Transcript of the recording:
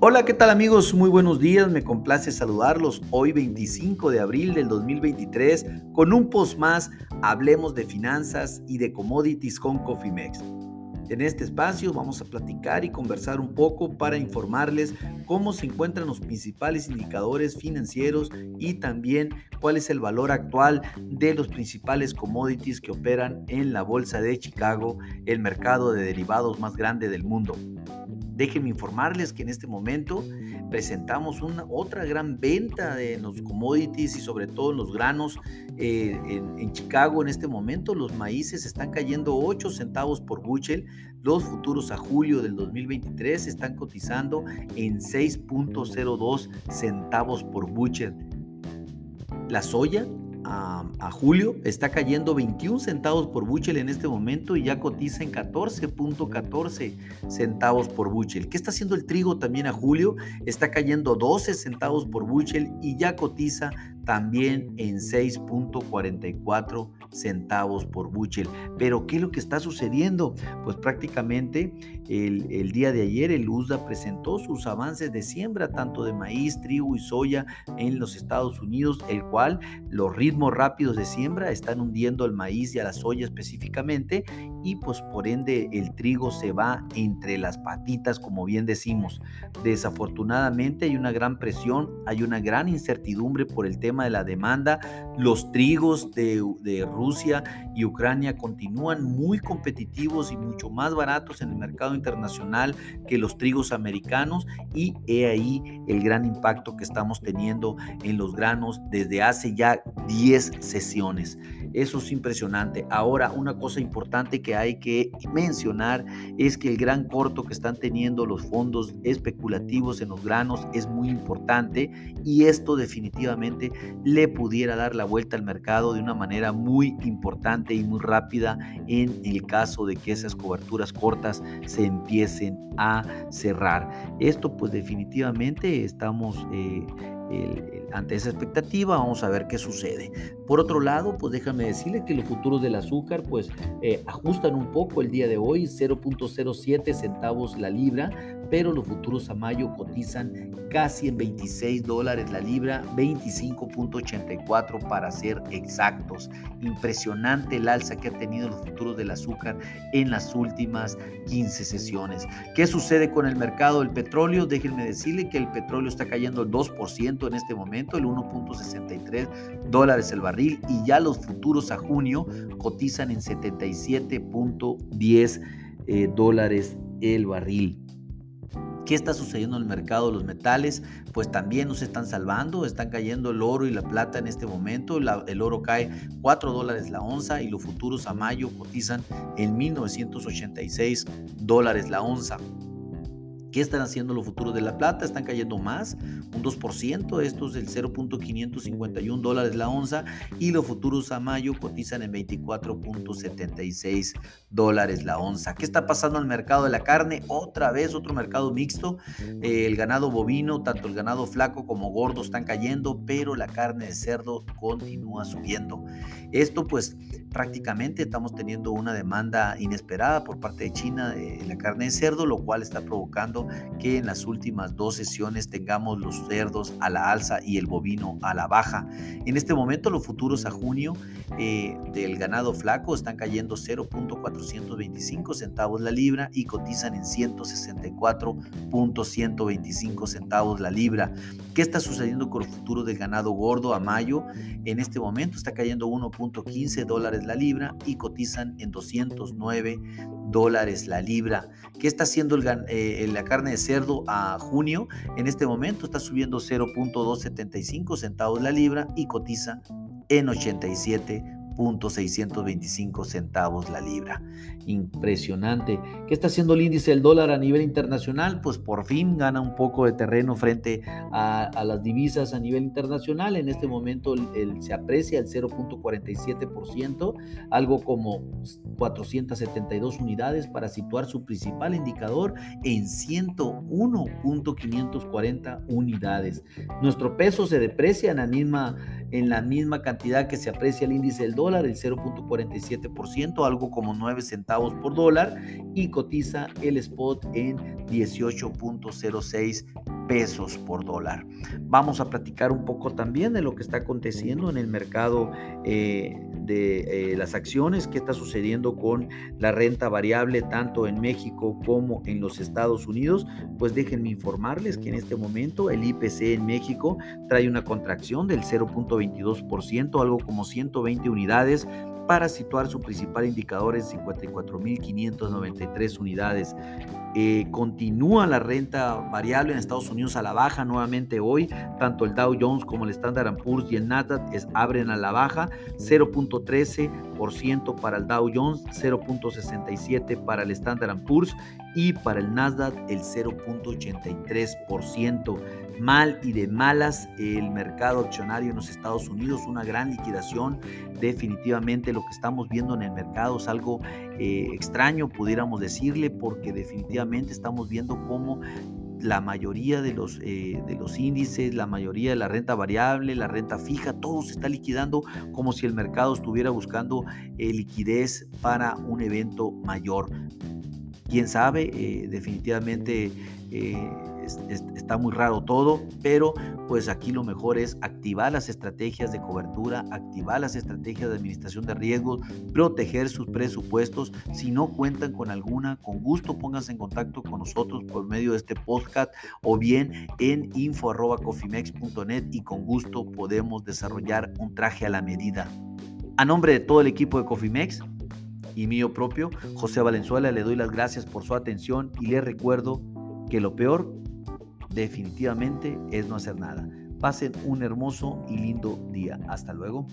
Hola, ¿qué tal amigos? Muy buenos días, me complace saludarlos hoy 25 de abril del 2023 con un post más, hablemos de finanzas y de commodities con Cofimex. En este espacio vamos a platicar y conversar un poco para informarles cómo se encuentran los principales indicadores financieros y también cuál es el valor actual de los principales commodities que operan en la Bolsa de Chicago, el mercado de derivados más grande del mundo. Déjenme informarles que en este momento presentamos una otra gran venta de los commodities y sobre todo en los granos eh, en, Chicago en este momento. Los maíces están cayendo 8 centavos por bushel. Los futuros a julio del 2023 están cotizando en 6.02 centavos por bushel. La soya a, julio está cayendo 21 centavos por buchel en este momento y ya cotiza en 14.14 centavos por buchel. ¿Qué está haciendo el trigo también a julio? Está cayendo 12 centavos por buchel y ya cotiza también en 6.44 centavos por buchel. Pero ¿qué es lo que está sucediendo? Pues prácticamente el, el, día de ayer el USDA presentó sus avances de siembra tanto de maíz, trigo y soya en los Estados Unidos, el cual los ritmos rápidos de siembra están hundiendo al maíz y a la soya específicamente y pues por ende el trigo se va entre las patitas como bien decimos. Desafortunadamente hay una gran presión, hay una gran incertidumbre por el tema de la demanda. Los trigos de, Rusia y Ucrania continúan muy competitivos y mucho más baratos en el mercado internacional que los trigos americanos y he ahí el gran impacto que estamos teniendo en los granos desde hace ya 10 sesiones. Eso es impresionante. Ahora, una cosa importante que hay que mencionar es que el gran corto que están teniendo los fondos especulativos en los granos es muy importante y esto definitivamente le pudiera dar la vuelta al mercado de una manera muy importante y muy rápida en el caso de que esas coberturas cortas se empiecen a cerrar. Esto pues definitivamente estamos... Eh, ante esa expectativa, vamos a ver qué sucede. Por otro lado, pues déjame decirle que los futuros del azúcar pues eh, ajustan un poco el día de hoy, 0.07 centavos la libra, pero los futuros a mayo cotizan casi en 26 dólares la libra, 25.84 para ser exactos. Impresionante el alza que ha tenido los futuros del azúcar en las últimas 15 sesiones. ¿Qué sucede con el mercado del petróleo? Déjenme decirle que el petróleo está cayendo el 2% en este momento, el 1.63 dólares el barril y ya los futuros a junio cotizan en 77.10 eh, dólares el barril. ¿Qué está sucediendo en el mercado de los metales? Pues también nos están salvando, están cayendo el oro y la plata en este momento. el oro cae 4 dólares la onza y los futuros a mayo cotizan en 1986 dólares la onza. ¿Qué están haciendo los futuros de la plata? Están cayendo más, un 2%, esto es el 0.551 dólares la onza y los futuros a mayo cotizan en 24.76 dólares la onza. ¿Qué está pasando en el mercado de la carne? Otra vez otro mercado mixto. Eh, el ganado bovino, tanto el ganado flaco como gordo están cayendo, pero la carne de cerdo continúa subiendo. Esto pues prácticamente estamos teniendo una demanda inesperada por parte de China de la carne de cerdo, lo cual está provocando que en las últimas dos sesiones tengamos los cerdos a la alza y el bovino a la baja. En este momento los futuros a junio eh, del ganado flaco están cayendo 0.425 centavos la libra y cotizan en 164.125 centavos la libra. ¿Qué está sucediendo con el futuro del ganado gordo a mayo? En este momento está cayendo 1.15 dólares la libra y cotizan en 209 dólares la libra. ¿Qué está haciendo eh, la carne de cerdo a junio? En este momento está subiendo 0.275 centavos la libra y cotiza en 87 625 centavos la libra. Impresionante. ¿Qué está haciendo el índice del dólar a nivel internacional? Pues por fin gana un poco de terreno frente a, las divisas a nivel internacional. En este momento se aprecia el 0.47%, algo como 472 unidades para situar su principal indicador en 101.540 unidades. Nuestro peso se deprecia en la misma, en la misma cantidad que se aprecia el índice del dólar el 0.47%, algo como 9 centavos por dólar, y cotiza el spot en 18.06 pesos por dólar. Vamos a platicar un poco también de lo que está aconteciendo en el mercado eh, de eh, las acciones, qué está sucediendo con la renta variable tanto en México como en los Estados Unidos. Pues déjenme informarles que en este momento el IPC en México trae una contracción del 0.22%, algo como 120 unidades para situar su principal indicador en 54.593 unidades. Eh, continúa la renta variable en Estados Unidos a la baja nuevamente hoy. Tanto el Dow Jones como el Standard Poor's y el Nasdaq abren a la baja. 0.13% para el Dow Jones, 0.67% para el Standard Poor's y para el Nasdaq el 0.83% mal y de malas el mercado accionario en los Estados Unidos, una gran liquidación. Definitivamente lo que estamos viendo en el mercado es algo eh, extraño, pudiéramos decirle, porque definitivamente estamos viendo cómo la mayoría de los, eh, de los índices, la mayoría de la renta variable, la renta fija, todo se está liquidando como si el mercado estuviera buscando eh, liquidez para un evento mayor. Quién sabe, definitivamente está muy raro todo, pero pues aquí lo mejor es activar las estrategias de cobertura, activar las estrategias de administración de riesgos, proteger sus presupuestos. Si no cuentan con alguna, con gusto pónganse en contacto con nosotros por medio de este podcast o bien en info.cofimex.net y con gusto podemos desarrollar un traje a la medida. A nombre de todo el equipo de Cofimex, y mío propio, José Valenzuela, le doy las gracias por su atención y le recuerdo que lo peor definitivamente es no hacer nada. Pasen un hermoso y lindo día. Hasta luego.